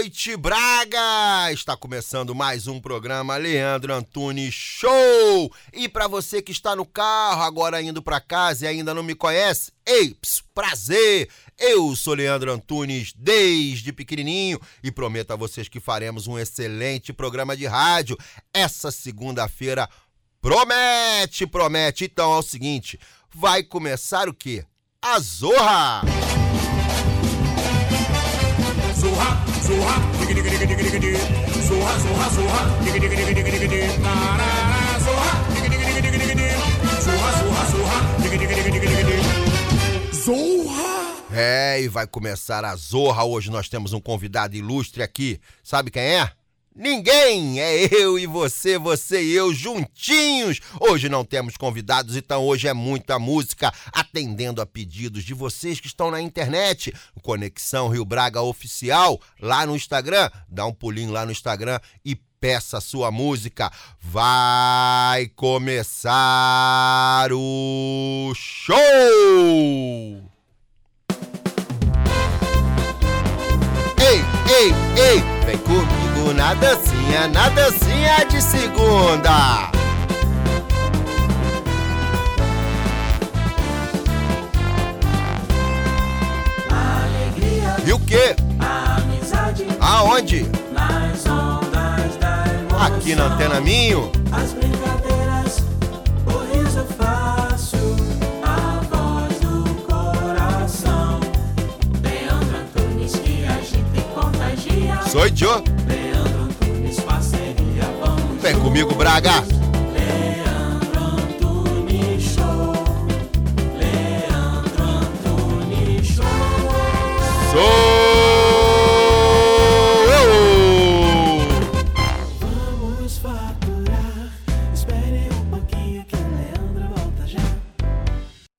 Noite, Braga! Está começando mais um programa Leandro Antunes Show! E para você que está no carro, agora indo para casa e ainda não me conhece, ei, ps, prazer! Eu sou Leandro Antunes desde pequenininho e prometo a vocês que faremos um excelente programa de rádio essa segunda-feira. Promete, promete. Então é o seguinte, vai começar o quê? A Zorra! Zorra, zorra, diga diga diga diga diga diga. Zorra, zorra, zorra, diga diga diga diga diga diga. Tarará, zorra, diga diga diga diga diga diga. Zorra, zorra, zorra, diga diga diga diga diga diga. Zorra! É, e vai começar a Zorra. Hoje nós temos um convidado ilustre aqui. Sabe quem é? Ninguém! É eu e você, você e eu juntinhos! Hoje não temos convidados, então hoje é muita música, atendendo a pedidos de vocês que estão na internet. Conexão Rio Braga Oficial, lá no Instagram. Dá um pulinho lá no Instagram e peça a sua música. Vai começar o show! Dancinha, na dancinha de segunda. Alegria, E o quê? amizade Aonde? nas ondas da emoção. Aqui na Antena Minho. As brincadeiras, comigo, Braga. Leandro Antunes Show. Leandro Show. Sou eu. Vamos faturar. Espere um pouquinho que Leandro volta já.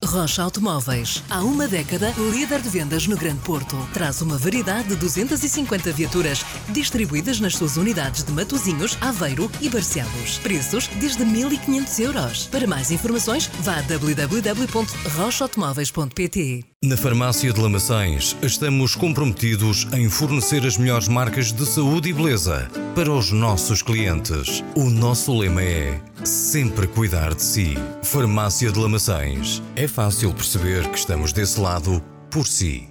Rocha Automóveis. Há uma década, líder de vendas no Grande Porto. Traz uma variedade de 250 viaturas distribuídas nas suas unidades de Matozinhos, Aveiro e Barcelos. Preços desde 1.500 euros. Para mais informações, vá a www.rochaautomóveis.pt. Na Farmácia de Lamaçães, estamos comprometidos em fornecer as melhores marcas de saúde e beleza para os nossos clientes. O nosso lema é sempre cuidar de si. Farmácia de Lamaçães. É fácil perceber que estamos desse lado por si.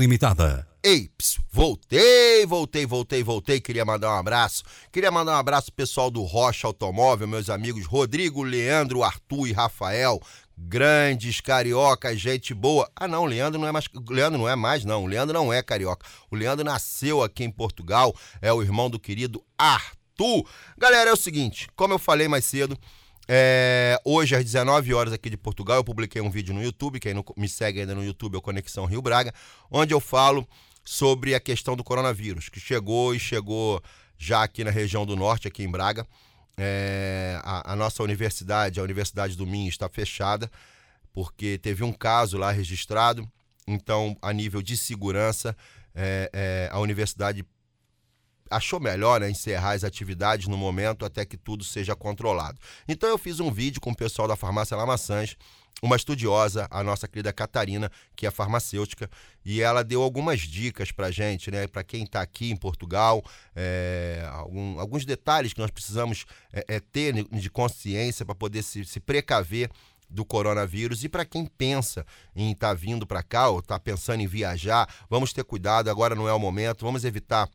Limitada. Ei, voltei, voltei, voltei, voltei. Queria mandar um abraço. Queria mandar um abraço pessoal do Rocha Automóvel, meus amigos Rodrigo, Leandro, Arthur e Rafael. Grandes cariocas, gente boa. Ah, não, Leandro não é mais. o Leandro não é mais, não. O Leandro não é carioca. O Leandro nasceu aqui em Portugal. É o irmão do querido Arthur. Galera, é o seguinte, como eu falei mais cedo. É, hoje, às 19 horas aqui de Portugal, eu publiquei um vídeo no YouTube. Quem não me segue ainda no YouTube é o Conexão Rio Braga, onde eu falo sobre a questão do coronavírus, que chegou e chegou já aqui na região do norte, aqui em Braga. É, a, a nossa universidade, a Universidade do Minho, está fechada, porque teve um caso lá registrado. Então, a nível de segurança, é, é, a universidade achou melhor né, encerrar as atividades no momento até que tudo seja controlado. Então eu fiz um vídeo com o pessoal da farmácia Lamaçãs, uma estudiosa, a nossa querida Catarina, que é farmacêutica, e ela deu algumas dicas pra gente, né? Para quem está aqui em Portugal, é, algum- alguns detalhes que nós precisamos é, é, ter de consciência para poder se, se precaver do coronavírus e para quem pensa em estar vindo para cá ou está pensando em viajar, vamos ter cuidado, agora não é o momento, vamos evitar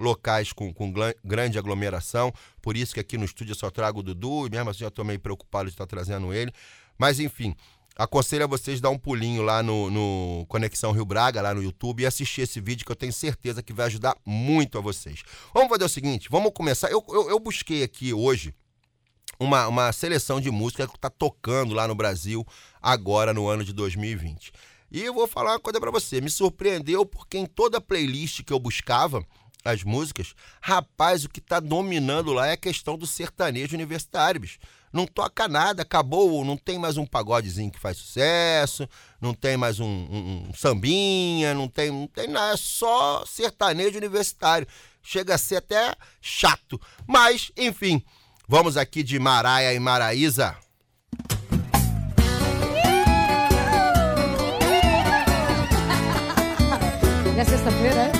locais com, com grande aglomeração. Por isso que aqui no estúdio eu só trago o Dudu, e mesmo assim eu estou meio preocupado de estar trazendo ele. Mas enfim, aconselho a vocês dar um pulinho lá no, no Conexão Rio Braga, lá no YouTube, e assistir esse vídeo que eu tenho certeza que vai ajudar muito a vocês. Vamos fazer o seguinte, vamos começar. Eu, eu, eu busquei aqui hoje uma, uma seleção de música que está tocando lá no Brasil agora no ano de 2020. E eu vou falar uma coisa para você, me surpreendeu porque em toda playlist que eu buscava as músicas, rapaz, o que tá dominando lá é a questão do sertanejo universitário, bicho. Não toca nada, acabou, não tem mais um pagodezinho que faz sucesso, não tem mais um, um- um sambinha, não tem, não tem nada, é só sertanejo universitário. Chega a ser até chato. Mas, enfim, vamos aqui de Maraia e Maraísa. É sexta-feira, é?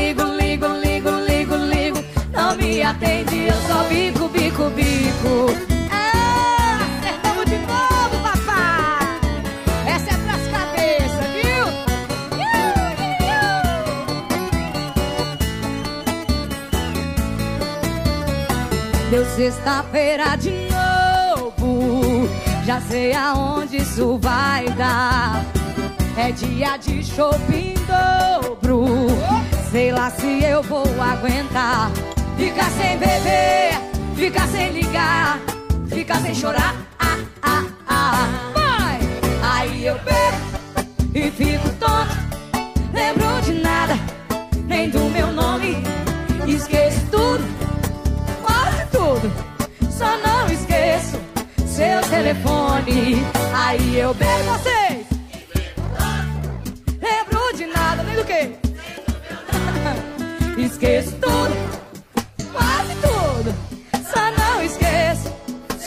atende, eu só bico, bico, bico. Ah, acertamos de novo, papai. Essa é pras cabeças, viu? Iu, iu. Deu sexta-feira de novo. Já sei aonde isso vai dar. É dia de shopping dobro. Sei lá se eu vou aguentar. Ficar sem beber, ficar sem ligar, ficar sem chorar. Ah, ah, ah. Vai! Aí eu bebo e fico tonto. Lembro de nada, nem do meu nome. Esqueço tudo quase tudo. Só não esqueço seu telefone. Aí eu bebo vocês. Lembro de nada, nem do que? Esqueço tudo,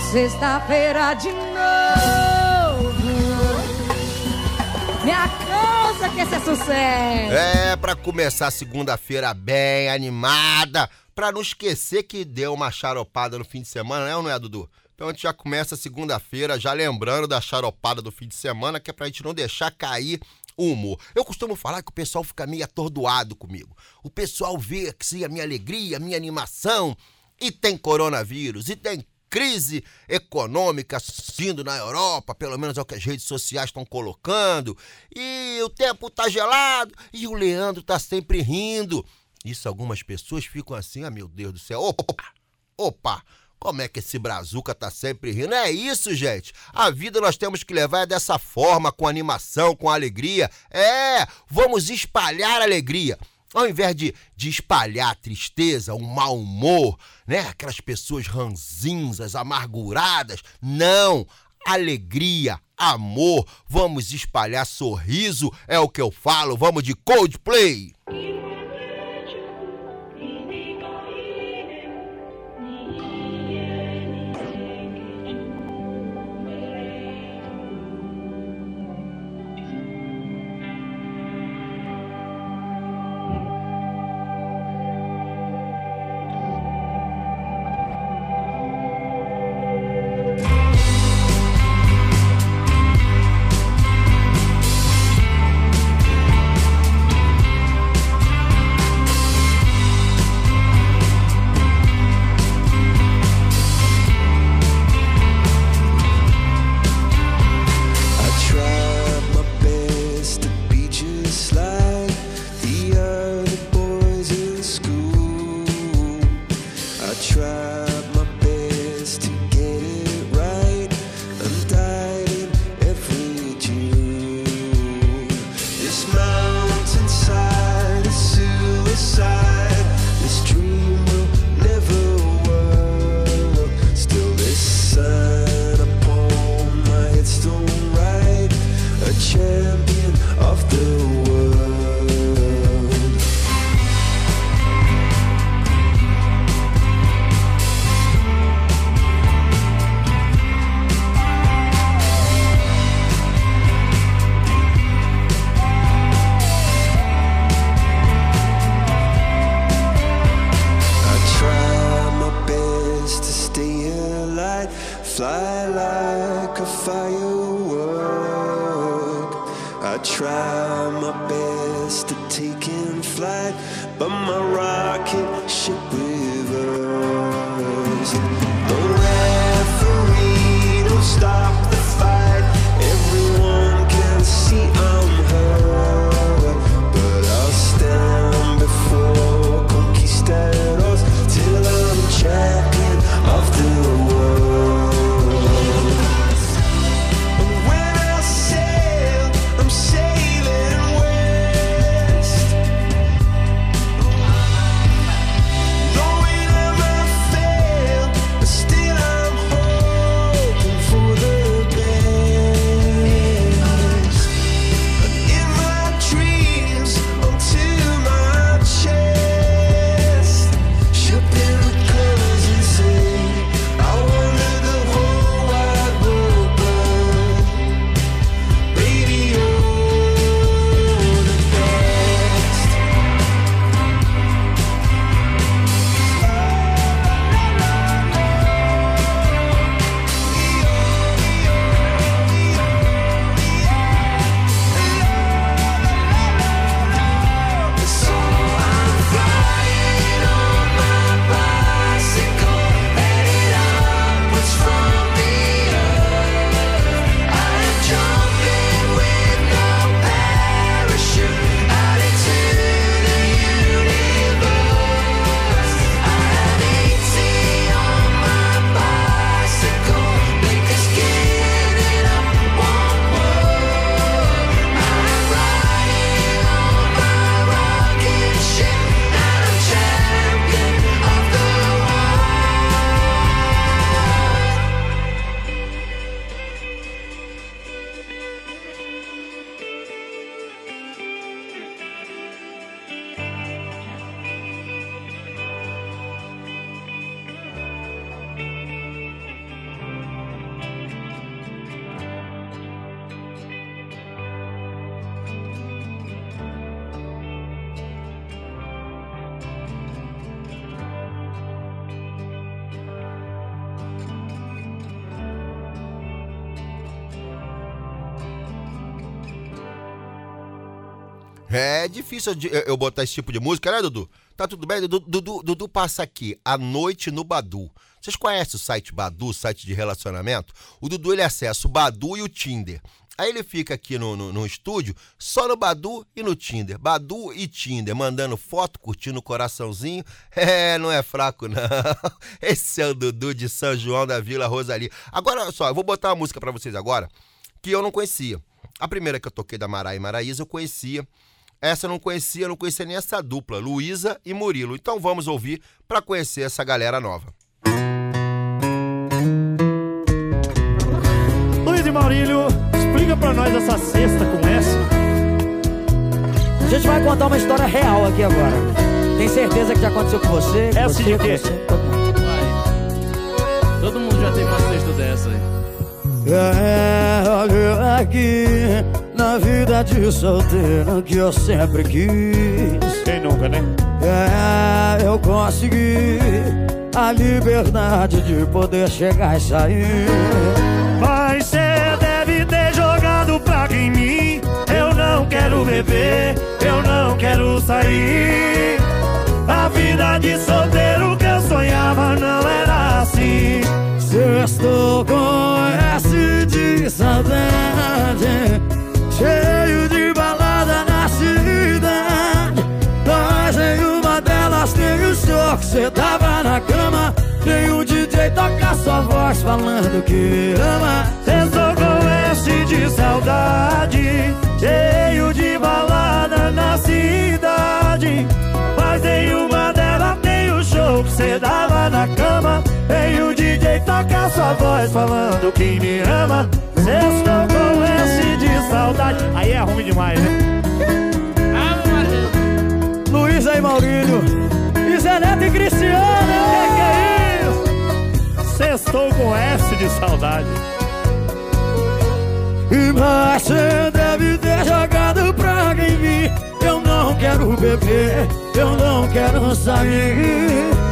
Sexta-feira de novo. Minha causa que esse é sucesso. É, pra começar a segunda-feira bem animada, pra não esquecer que deu uma charopada no fim de semana, né ou não é, Dudu? Então a gente já começa a segunda-feira já lembrando da charopada do fim de semana, que é pra gente não deixar cair o humor. Eu costumo falar que o pessoal fica meio atordoado comigo. O pessoal vê que sim, a minha alegria, a minha animação, e tem coronavírus, e tem crise econômica surgindo na Europa, pelo menos é o que as redes sociais estão colocando, e o tempo tá gelado, e o Leandro tá sempre rindo. Isso algumas pessoas ficam assim, ah meu Deus do céu, opa, opa, como é que esse brazuca tá sempre rindo? É isso, gente. A vida nós temos que levar dessa forma, com animação, com alegria. É, vamos espalhar alegria. Ao invés de, de espalhar tristeza, o mau humor, né? Aquelas pessoas ranzinzas, amarguradas. Não! Alegria, amor, vamos espalhar sorriso, é o que eu falo. Vamos de Coldplay! Flight, but my rocket ship reversed. É difícil eu botar esse tipo de música, né, Dudu? Tá tudo bem? Dudu, Dudu, Dudu passa aqui, à noite no Badu. Vocês conhecem o site Badu, site de relacionamento? O Dudu, ele acessa o Badu e o Tinder. Aí ele fica aqui no, no, no estúdio, só no Badu e no Tinder. Badu e Tinder, mandando foto, curtindo o coraçãozinho. É, não é fraco, não. Esse é o Dudu de São João da Vila Rosalie. Agora, olha só, eu vou botar uma música pra vocês agora que eu não conhecia. A primeira que eu toquei da Mara e Maraísa eu conhecia. Essa eu não conhecia, eu não conhecia nem essa dupla, Luísa e Murilo. Então vamos ouvir pra conhecer essa galera nova. Luiz e Maurílio, explica pra nós essa cesta com S. A gente vai contar uma história real aqui agora. Tem certeza que já aconteceu com você? com Essa você, de quê? você, todo mundo. Vai. Todo mundo já teve uma cesta dessa aí. É, olha aqui, na vida de solteiro que eu sempre quis. Quem nunca, né? É, eu consegui a liberdade de poder chegar e sair. Mas cê deve ter jogado praga em mim. Eu não quero beber, eu não quero sair. A vida de solteiro que eu sonhava não era assim. Sextou com S de saudade, cheio de balada na cidade. Mas em uma delas tem o show que cê tava na cama. Tem um DJ toca sua voz falando que ama. Com S de saudade, cheio de balada na cidade. Mas em uma delas tem o show que cê dava na cama. Tem o DJ toca sua voz falando que me ama. Sextou com S de saudade. Aí é ruim demais, né? Luísa e Maurílio, e Zé Neto e Cristiano. Que que é isso? Sextou com S de saudade. E você deve ter jogado praga em mim. Eu não quero beber, eu não quero sair.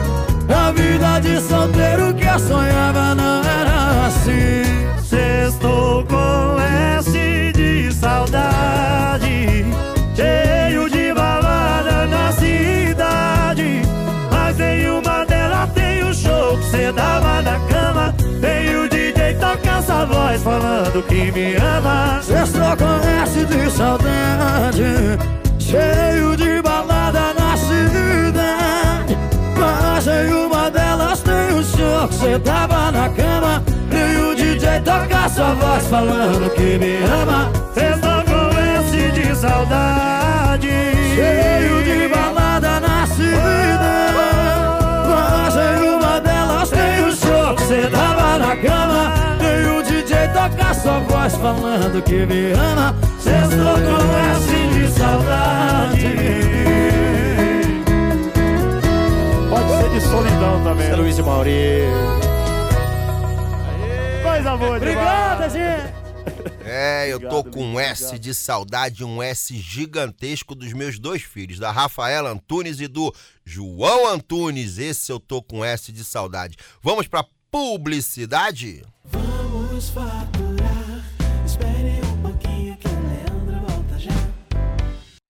A vida de solteiro que eu sonhava não era assim. Sextou com S de saudade. Cheio de balada na cidade. Mas nenhuma delas tem o show que cê dava na cama. Tem o DJ toca essa voz falando que me ama. Sextou com S de saudade Cheio de balada na tem o show que cê tava na cama E o DJ toca sua voz falando que me ama Sextou com S de saudade. Cheio de balada na cidade Mas nenhuma delas tem o show que cê tava na cama E o DJ toca sua voz falando que me ama Sextou com S de saudade. Solidão também. Luiz de Mauri. Coisa boa Obrigada, gente! É, eu tô com um S de saudade, um S gigantesco dos meus dois filhos, da Rafaela Antunes e do João Antunes. Esse eu tô com S de saudade. Vamos pra publicidade? Vamos faturar.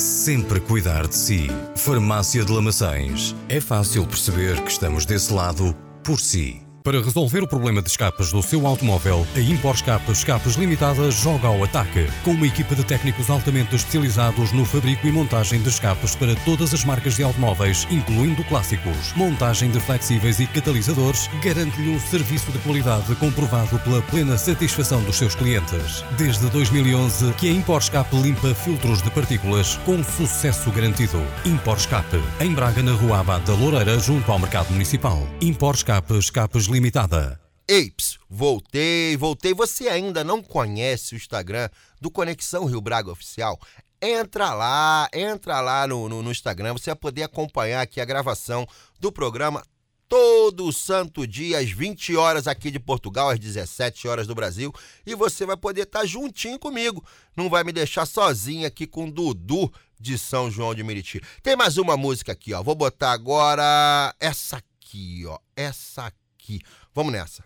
sempre cuidar de si. Farmácia de Lamaçães. É fácil perceber que estamos desse lado por si. Para resolver o problema de escapas do seu automóvel, a Impor Escape Escapes Limitada joga ao ataque. Com uma equipa de técnicos altamente especializados no fabrico e montagem de escapes para todas as marcas de automóveis, incluindo clássicos. Montagem de flexíveis e catalisadores garante-lhe um serviço de qualidade comprovado pela plena satisfação dos seus clientes. Desde 2011 que a Impor Escape limpa filtros de partículas com sucesso garantido. Impor Escape, em Braga, na Rua Abad da Loureira, junto ao Mercado Municipal. Impor Escape Escapes Limitada. Eips, voltei, voltei. Você ainda não conhece o Instagram do Conexão Rio Braga Oficial? Entra lá, entra lá no, no, no Instagram. Você vai poder acompanhar aqui a gravação do programa todo santo dia, às 20 horas aqui de Portugal, às 17 horas do Brasil. E você vai poder estar juntinho comigo. Não vai me deixar sozinho aqui com Dudu de São João de Meriti. Tem mais uma música aqui, ó. Vou botar agora essa aqui, ó. Essa aqui. aqui. Vamos nessa.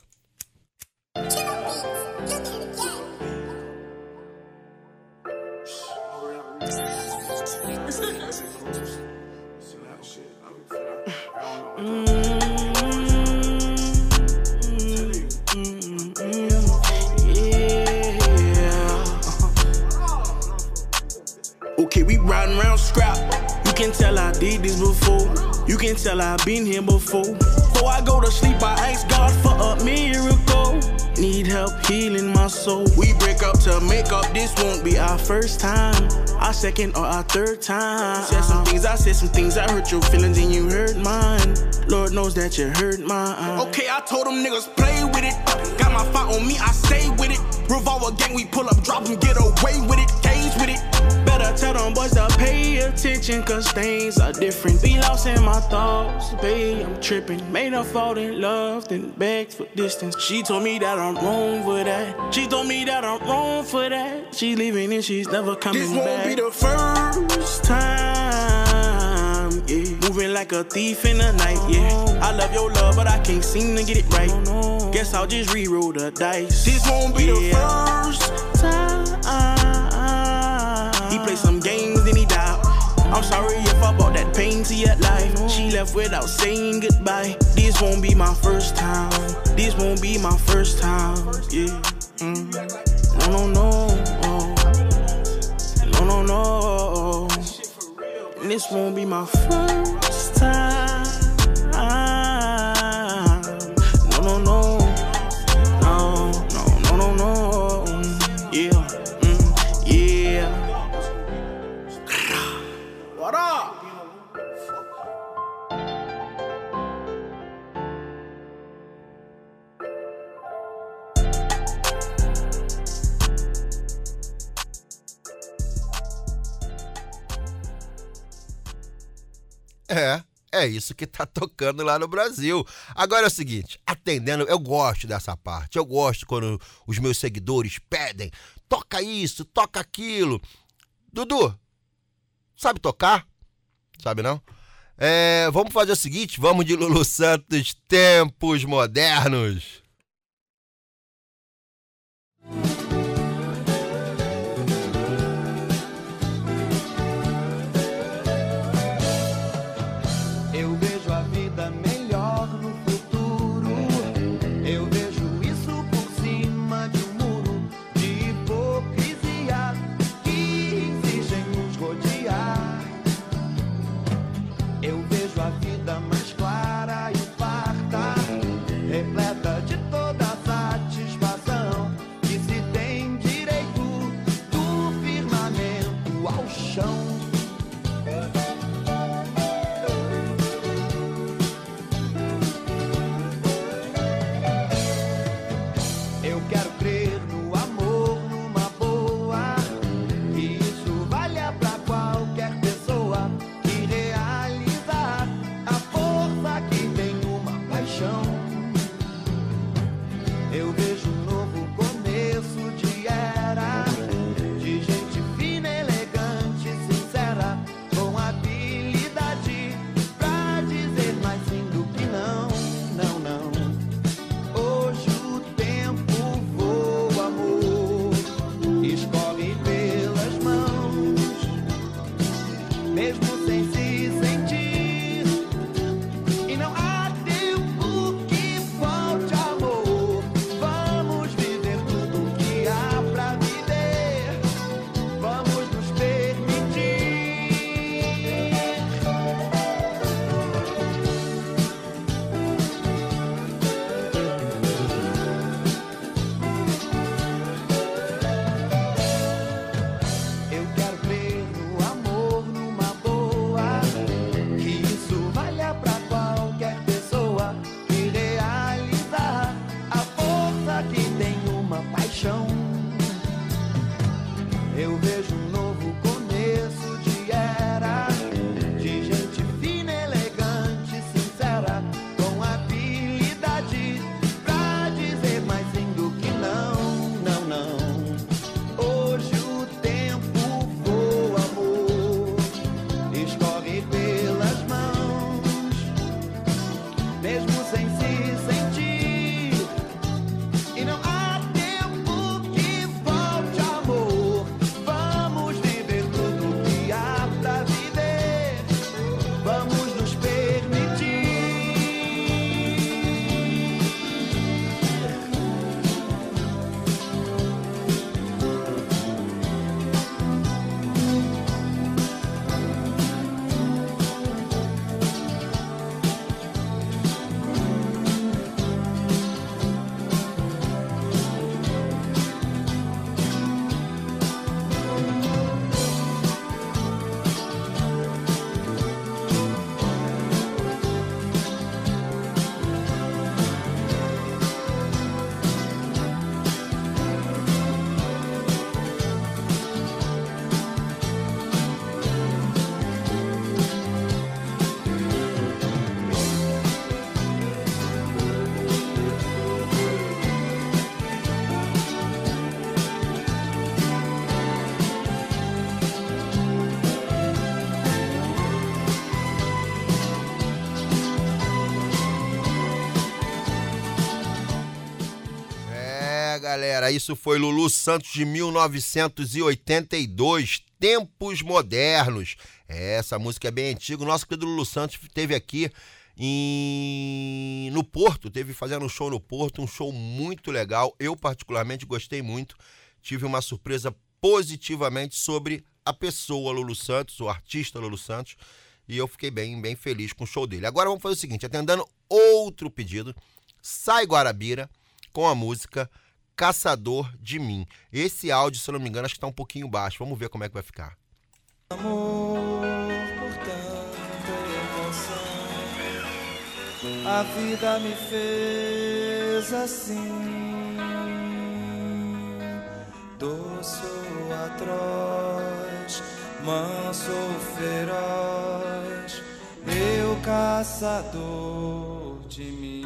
riding around scratch. You can tell I did this before. You can tell I've been here before. Before I go to sleep, I ask God for a miracle. Need help healing my soul. We break up to make up. This won't be our first time, our second or our third time. Said some things, I said some things. I hurt your feelings and you hurt mine. Lord knows that you hurt mine. Okay, I told them niggas play with it. Got my fight on me, I stay with it. Revolver gang, we pull up, drop them, get away with it. Cage with it. Better tell them boys to pay attention, cause things are different. Be lost in my thoughts, babe, I'm tripping. Made her fall in love, then begged for distance. She told me that I'm wrong for that. She told me that I'm wrong for that. She leaving and she's never coming back. This won't back. be the first time, yeah. Moving like a thief in the night, yeah. I love your love, but I can't seem to get it right. Guess I'll just re-roll the dice. This won't be the first time. He played some games, then he died. I'm sorry if I brought that pain to your life. She left without saying goodbye. This won't be my first time. This won't be my first time. Yeah. Mm. No, no, no. No, no, no. And this won't be my first time. É, é isso que tá tocando lá no Brasil. Agora é o seguinte, atendendo, eu gosto dessa parte. Eu gosto quando os meus seguidores pedem, toca isso, toca aquilo. Dudu, sabe tocar? Sabe não? É, vamos fazer o seguinte, vamos de Lulu Santos, tempos modernos. Galera, isso foi Lulu Santos de 1982, Tempos Modernos. É, essa música é bem antiga. O nosso querido Lulu Santos esteve aqui em... no Porto, teve fazendo um show no Porto, um show muito legal. Eu, particularmente, gostei muito. Tive uma surpresa positivamente sobre a pessoa Lulu Santos, o artista Lulu Santos. E eu fiquei bem, bem feliz com o show dele. Agora vamos fazer o seguinte: atendendo outro pedido, Sai Guarabira com a música Caçador de Mim. Esse áudio, se eu não me engano, acho que tá um pouquinho baixo. Vamos ver como é que vai ficar. Amor por tanta emoção, a vida me fez assim. Doce ou atroz, manso ou feroz, caçador de mim,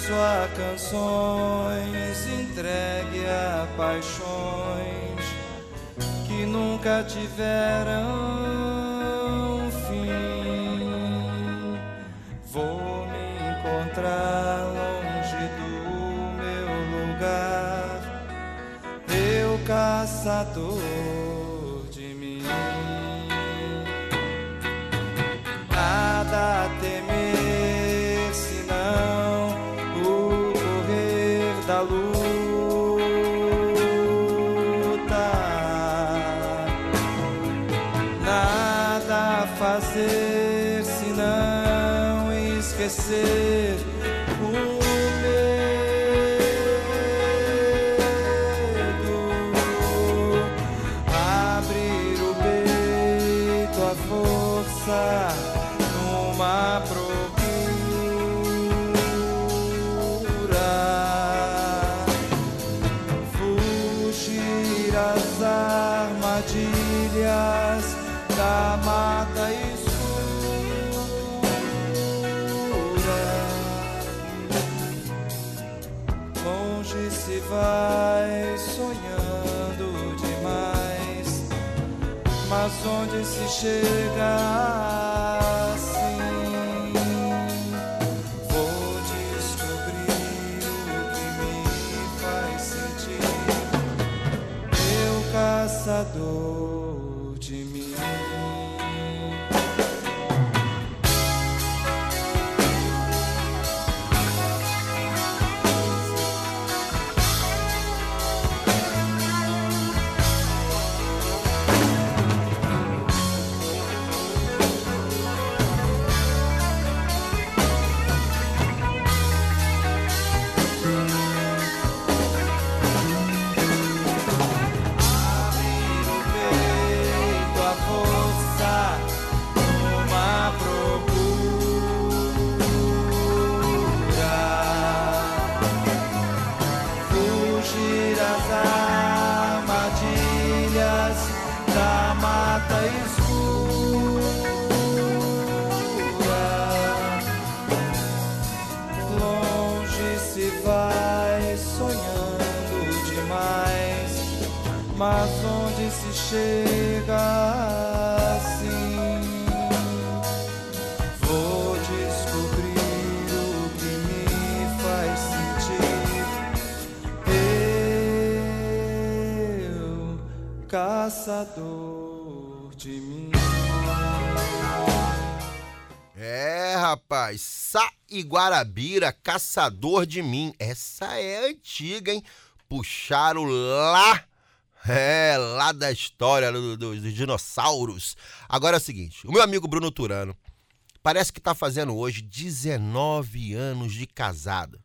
preso a canções, entregue a paixões que nunca tiveram fim. Vou me encontrar longe do meu lugar, eu caçador vai sonhando demais, mas onde se chega chega assim? Vou descobrir o que me faz sentir. Eu, caçador de mim. É, rapaz, Sá e Guarabira, caçador de mim. Essa é antiga, hein? Puxaram lá, é, lá da história do- do- dos dinossauros. Agora é o seguinte, o meu amigo Bruno Turano parece que tá fazendo hoje 19 anos de casado.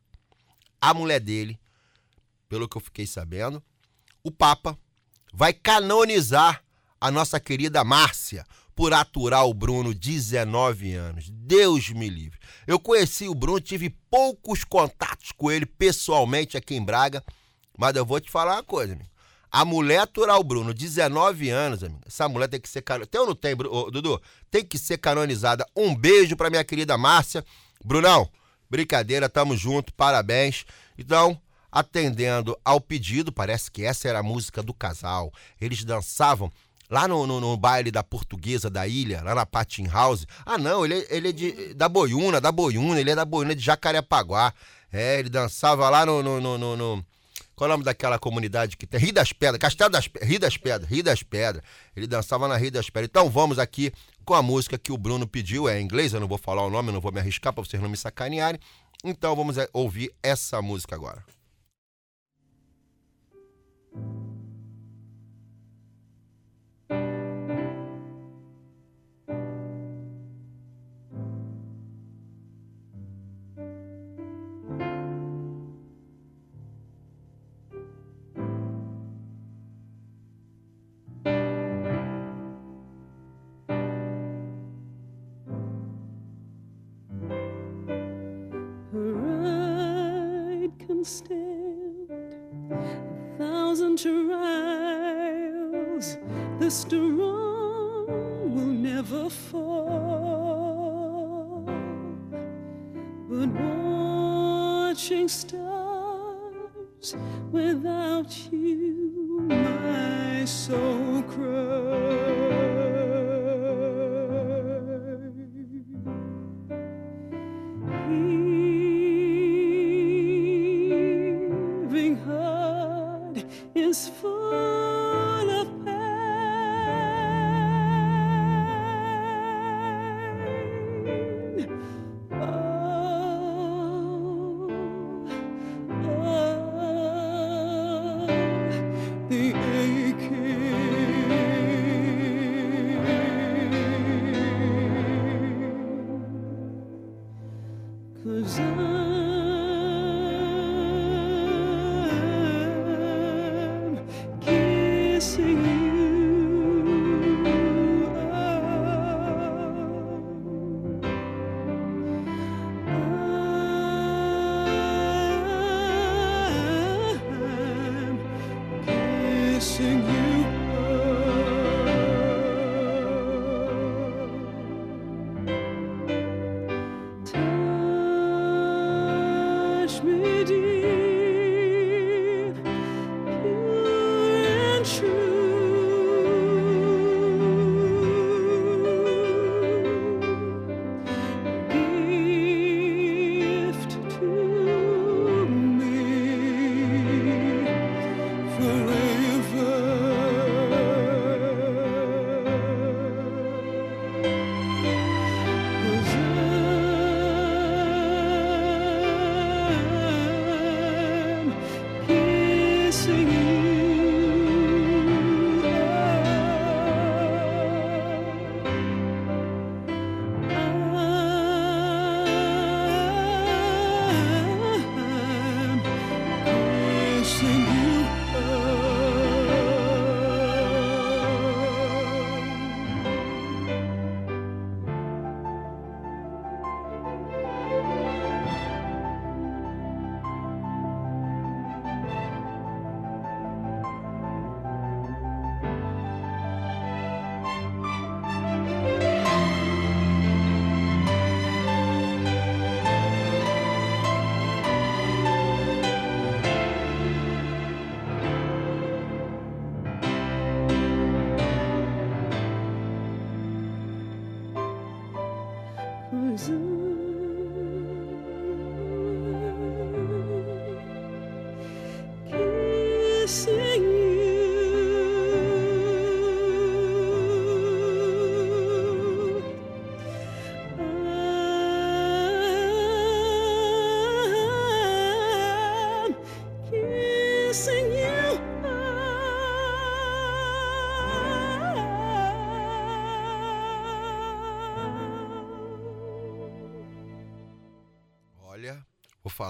A mulher dele, pelo que eu fiquei sabendo, o Papa vai canonizar a nossa querida Márcia por aturar o Bruno 19 anos. Deus me livre. Eu conheci o Bruno, tive poucos contatos com ele pessoalmente aqui em Braga, mas eu vou te falar uma coisa, amigo. A mulher aturar o Bruno, 19 anos, amigo. Essa mulher tem que ser canonizada. Tem ou não tem, Dudu? Tem que ser canonizada. Um beijo pra minha querida Márcia. Brunão, brincadeira, tamo junto, parabéns. Então, atendendo ao pedido, parece que essa era a música do casal. Eles dançavam lá no, no, no baile da portuguesa da ilha, lá na Patin House. Ah, não, ele, é- ele é de, da Boiúna, da Boiúna, ele é da Boiúna de Jacarepaguá. É, ele dançava lá no, no, no- no- qual é o nome daquela comunidade que tem? Rio das Pedras, Castelo das Pedras, Rio das Pedras, Rio das Pedras. Ele dançava na Rio das Pedras. Então vamos aqui com a música que o Bruno pediu, é em inglês, eu não vou falar o nome, não vou me arriscar para vocês não me sacanearem. Então vamos é, ouvir essa música agora. the strong will never fall. But watching stars without you, my soul.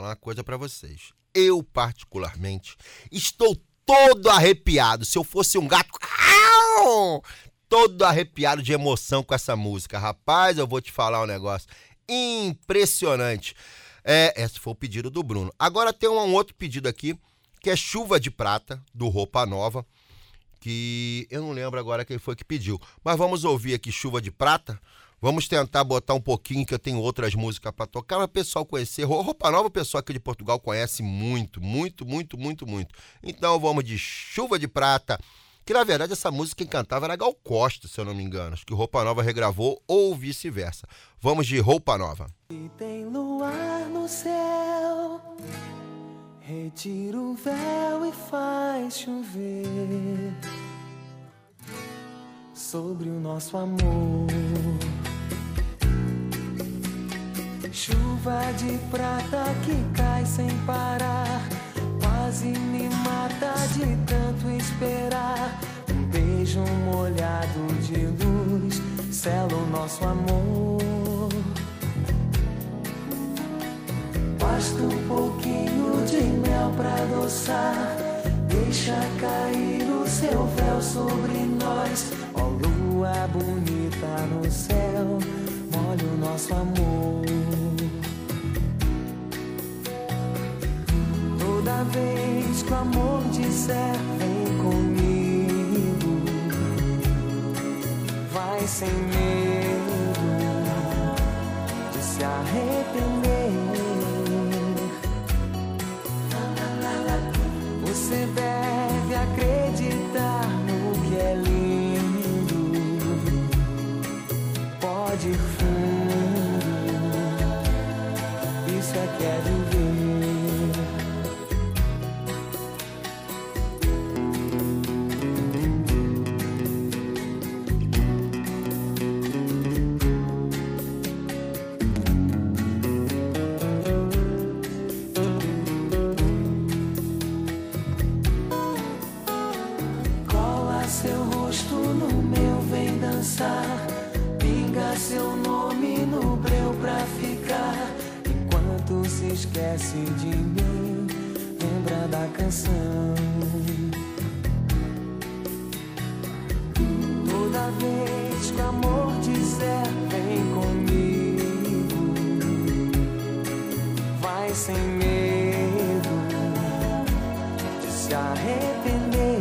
Falar uma coisa pra vocês. Eu, particularmente, estou todo arrepiado. Se eu fosse um gato. Todo arrepiado de emoção com essa música. Rapaz, eu vou te falar um negócio impressionante. É, esse foi o pedido do Bruno. Agora tem um outro pedido aqui, que é Chuva de Prata, do Roupa Nova, que eu não lembro agora quem foi que pediu. Mas vamos ouvir aqui Chuva de Prata. Vamos tentar botar um pouquinho, que eu tenho outras músicas pra tocar, mas o pessoal conhecer. Ro- Roupa Nova, o pessoal aqui de Portugal conhece muito, muito, muito, muito, muito. Então vamos de Chuva de Prata, que na verdade essa música quem cantava era Gal Costa, se eu não me engano. Acho que Roupa Nova regravou ou vice-versa. Vamos de Roupa Nova. E tem luar no céu, retira o véu e faz chover sobre o nosso amor. Chuva de prata que cai sem parar, quase me mata de tanto esperar. Um beijo molhado de luz, sela o nosso amor. Basta um pouquinho de mel pra adoçar. Deixa cair o seu véu sobre nós. Ó lua bonita no céu, molha o nosso amor. Vez que o amor disser vem comigo, vai sem medo esquece de mim, lembra da canção. Toda vez que amor dizer vem comigo, vai sem medo de se arrepender.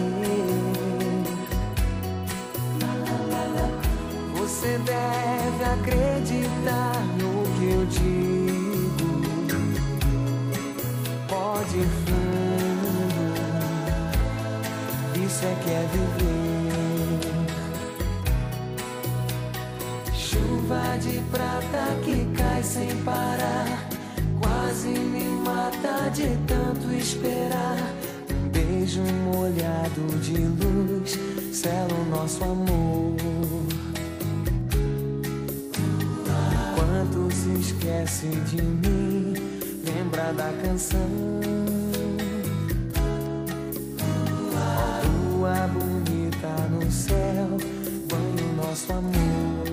Você deve acreditar no que eu digo. Fundo, isso é que é viver. Chuva de prata que cai sem parar, quase me mata de tanto esperar. Um beijo molhado de luz sela o nosso amor. Quanto se esquece de mim, lembra da canção. No céu, banho nosso amor.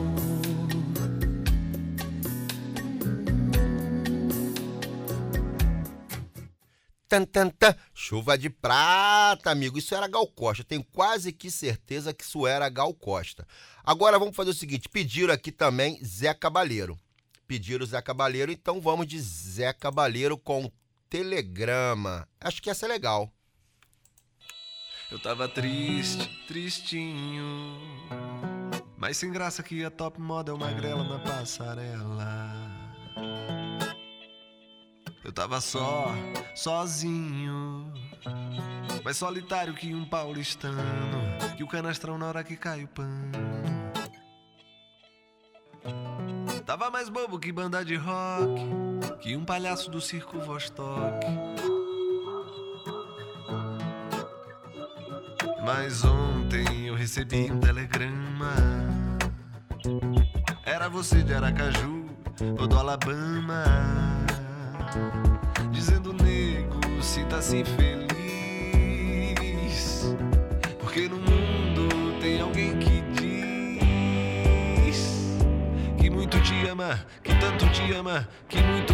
Tan, tan, tan. Chuva de prata, amigo. Isso era Gal Costa. Tenho quase que certeza que isso era Gal Costa. Agora vamos fazer o seguinte: pediram aqui também Zé Cabaleiro. Pediram Zé Cabaleiro, então vamos de Zé Cabaleiro com Telegrama. Acho que essa é legal. Eu tava triste, tristinho. Mas sem graça que a top model magrela na passarela. Eu tava só, sozinho. Mais solitário que um paulistano. Que o canastrão na hora que cai o pano. Tava mais bobo que banda de rock. Que um palhaço do circo Vostok. Mas ontem eu recebi um telegrama. Era você de Aracaju ou do Alabama. Dizendo, nego, sinta-se feliz. Porque no mundo tem alguém que diz que muito te ama, que tanto te ama, que muito,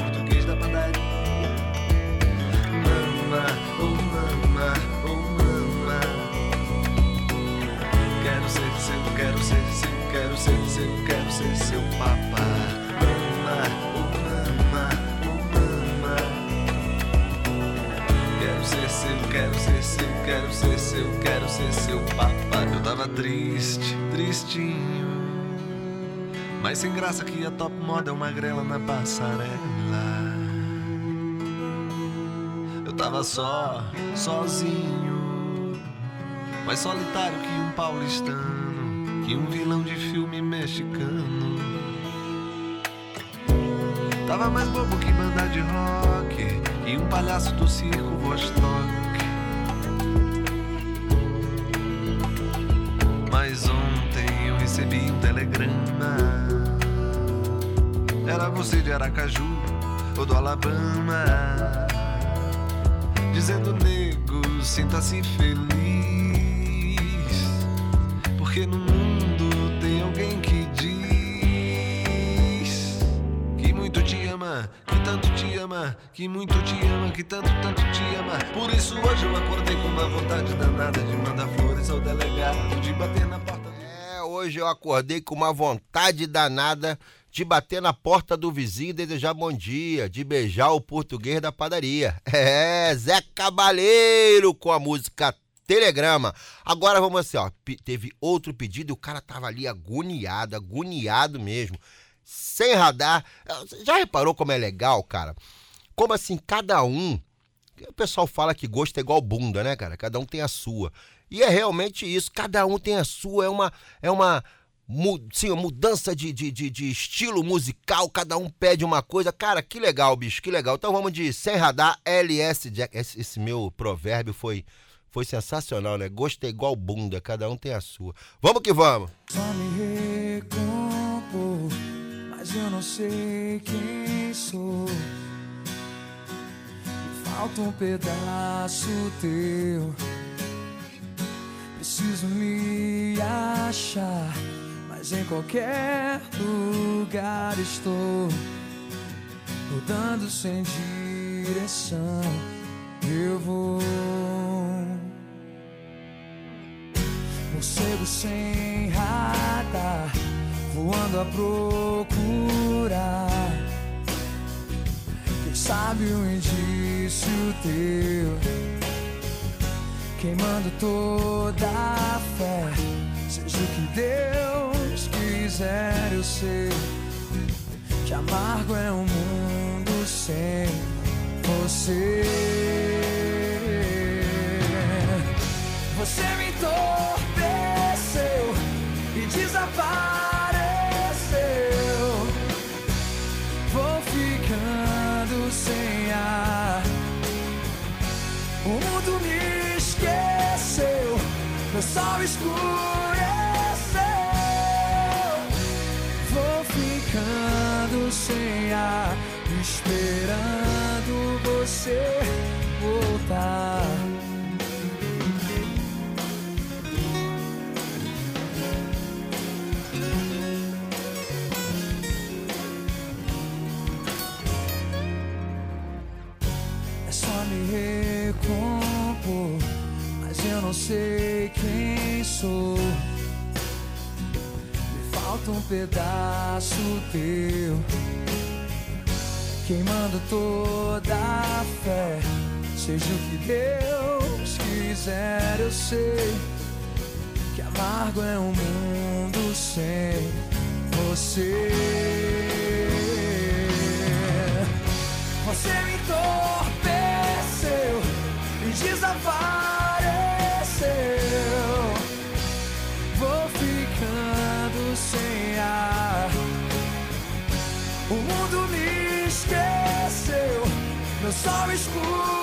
quero ser seu, quero ser seu papá. Eu tava triste, tristinho. Mas sem graça que a top moda é uma grela na passarela. Eu tava só, sozinho. Mais solitário que um paulistano. Que um vilão de filme mexicano. Tava mais bobo que banda de rock. E um palhaço do circo Vostok. Recebi um telegrama. Era você de Aracaju ou do Alabama. Dizendo, nego, sinta-se feliz. Porque no mundo tem alguém que diz que muito te ama, que tanto te ama, que muito te ama, que tanto, tanto te ama. Por isso hoje eu acordei com uma vontade danada de mandar flores ao delegado, de bater na porta. É, hoje eu acordei com uma vontade danada de bater na porta do vizinho e desejar bom dia, de beijar o português da padaria. É, Zé Cabaleiro com a música Telegrama. Agora vamos assim, ó. Teve outro pedido e o cara tava ali agoniado, agoniado mesmo. Sem radar. Você Já reparou como é legal, cara? Como assim, cada um. O pessoal fala que gosto é igual bunda, né, cara? Cada um tem a sua. E é realmente isso, cada um tem a sua. É uma. É uma sim, mudança de, de, de, de estilo musical, cada um pede uma coisa. Cara, que legal, bicho, que legal. Então vamos de Sem Radar, LS Jack. Esse, esse meu provérbio foi, foi sensacional, né? Gosto é igual bunda, cada um tem a sua. Vamos que vamos! Só me recompor, mas eu não sei quem sou. Falta um pedaço teu. Preciso me achar, mas em qualquer lugar estou. Rodando sem direção, eu vou. Morcego sem radar, voando a procurar. Quem sabe um indício teu, queimando toda a fé. Seja o que Deus quiser, eu sei que amargo é um mundo sem você. Você me entorpeceu e desapareceu. Esperando você voltar. É só me recompor, mas eu não sei quem sou. Me falta um pedaço teu, queimando toda a fé. Seja o que Deus quiser, eu sei que amargo é um mundo sem você. Você me entorpeceu e desapareceu. Meu sol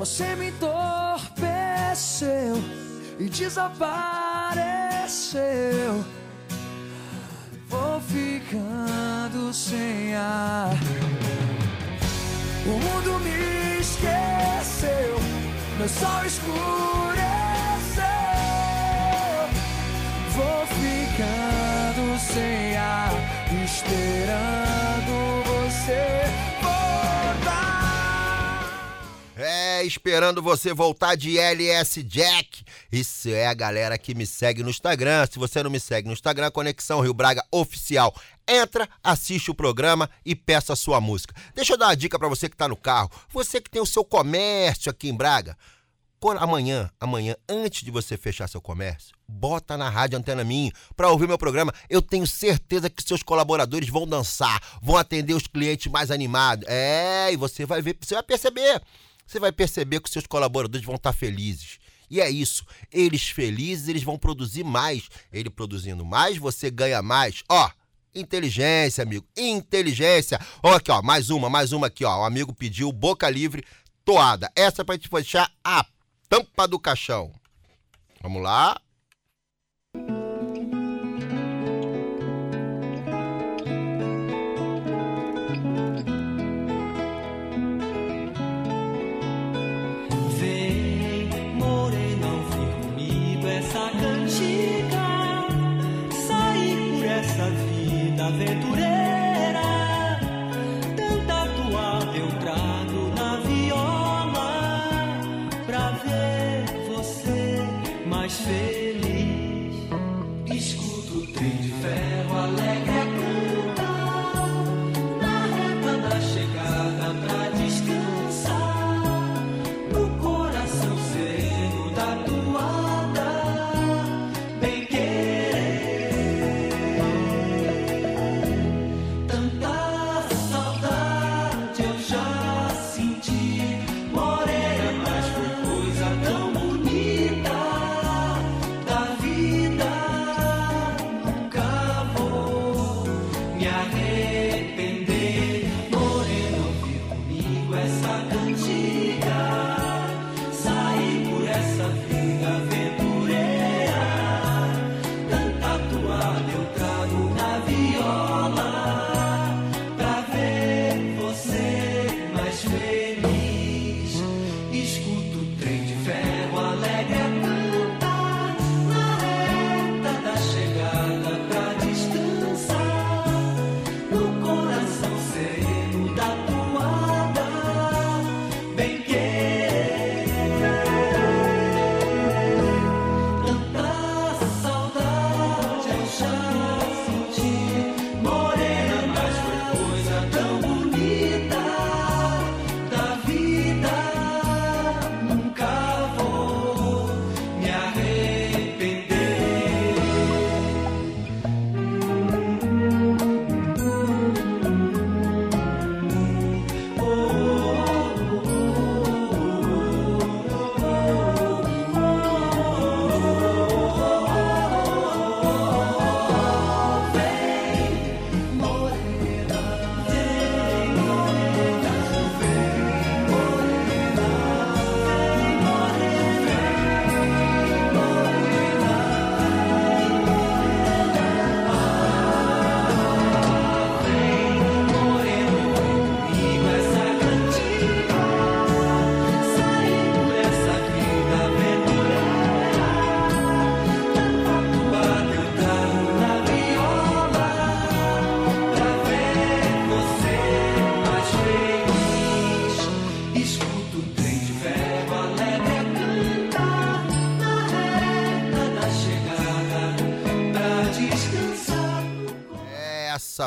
Você me entorpeceu e desapareceu. Vou ficando sem ar. O mundo me esqueceu, meu sol escureceu. Vou ficando sem ar, esperando Esperando você voltar de LS Jack. Isso é a galera que me segue no Instagram. Se você não me segue no Instagram, Conexão Rio Braga Oficial. Entra, assiste o programa e peça a sua música. Deixa eu dar uma dica pra você que tá no carro. Você que tem o seu comércio aqui em Braga. Amanhã, amanhã, antes de você fechar seu comércio, bota na Rádio Antena Minho para ouvir meu programa. Eu tenho certeza que seus colaboradores vão dançar, vão atender os clientes mais animados. É, e você vai ver, você vai perceber. Você vai perceber que seus colaboradores vão estar felizes. E é isso. Eles felizes, eles vão produzir mais. Ele produzindo mais, você ganha mais. Ó, inteligência, amigo. Inteligência. Ó, aqui, ó, mais uma, mais uma aqui, ó. O amigo pediu boca livre, toada. Essa é pra gente fechar a tampa do caixão. Vamos lá.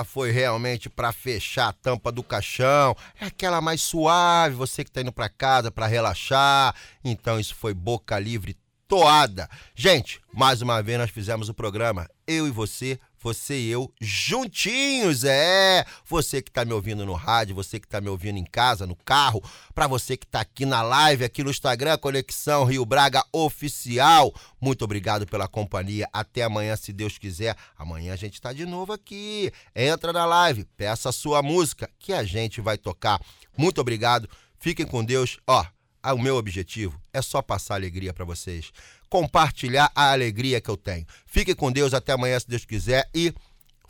Foi realmente pra fechar a tampa do caixão. É aquela mais suave, você que tá indo pra casa pra relaxar. Então isso foi boca livre toada. Gente, mais uma vez nós fizemos o programa eu e você, você e eu juntinhos, é. Você que tá me ouvindo no rádio, você que tá me ouvindo em casa, no carro, pra você que tá aqui na live, aqui no Instagram, Conexão Rio Braga Oficial. Muito obrigado pela companhia. Até amanhã, se Deus quiser. Amanhã a gente tá de novo aqui. Entra na live, peça a sua música que a gente vai tocar. Muito obrigado. Fiquem com Deus. Ó, ah, o meu objetivo é só passar alegria pra vocês. Compartilhar a alegria que eu tenho. Fiquem com Deus até amanhã, se Deus quiser. E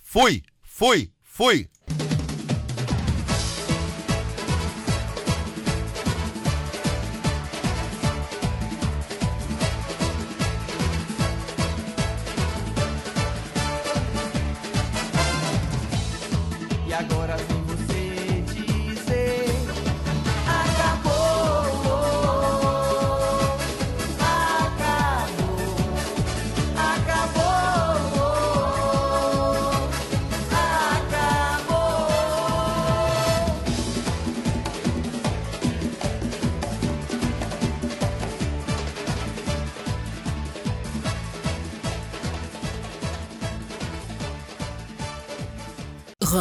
fui, fui, fui.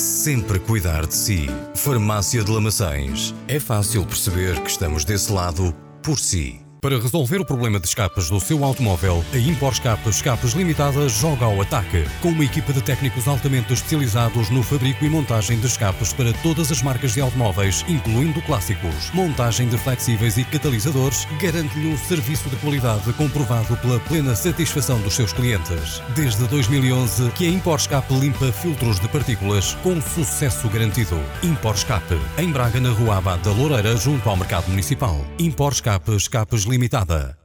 sempre cuidar de si. Farmácia de Lamaçães. É fácil perceber que estamos desse lado por si. Para resolver o problema de escapes do seu automóvel, a Impor Escape Escapes Limitada joga ao ataque. Com uma equipa de técnicos altamente especializados no fabrico e montagem de escapes para todas as marcas de automóveis, incluindo clássicos. Montagem de flexíveis e catalisadores garante-lhe um serviço de qualidade comprovado pela plena satisfação dos seus clientes. Desde 2011 que a Impor Escape limpa filtros de partículas com sucesso garantido. Impor Escape, em Braga, na Rua Abad da Loureira, junto ao Mercado Municipal. Impor Escape Escapes Limitada.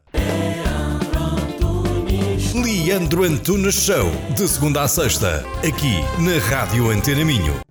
Leandro Antunes Show, de segunda a sexta, aqui na Rádio Antena Minho.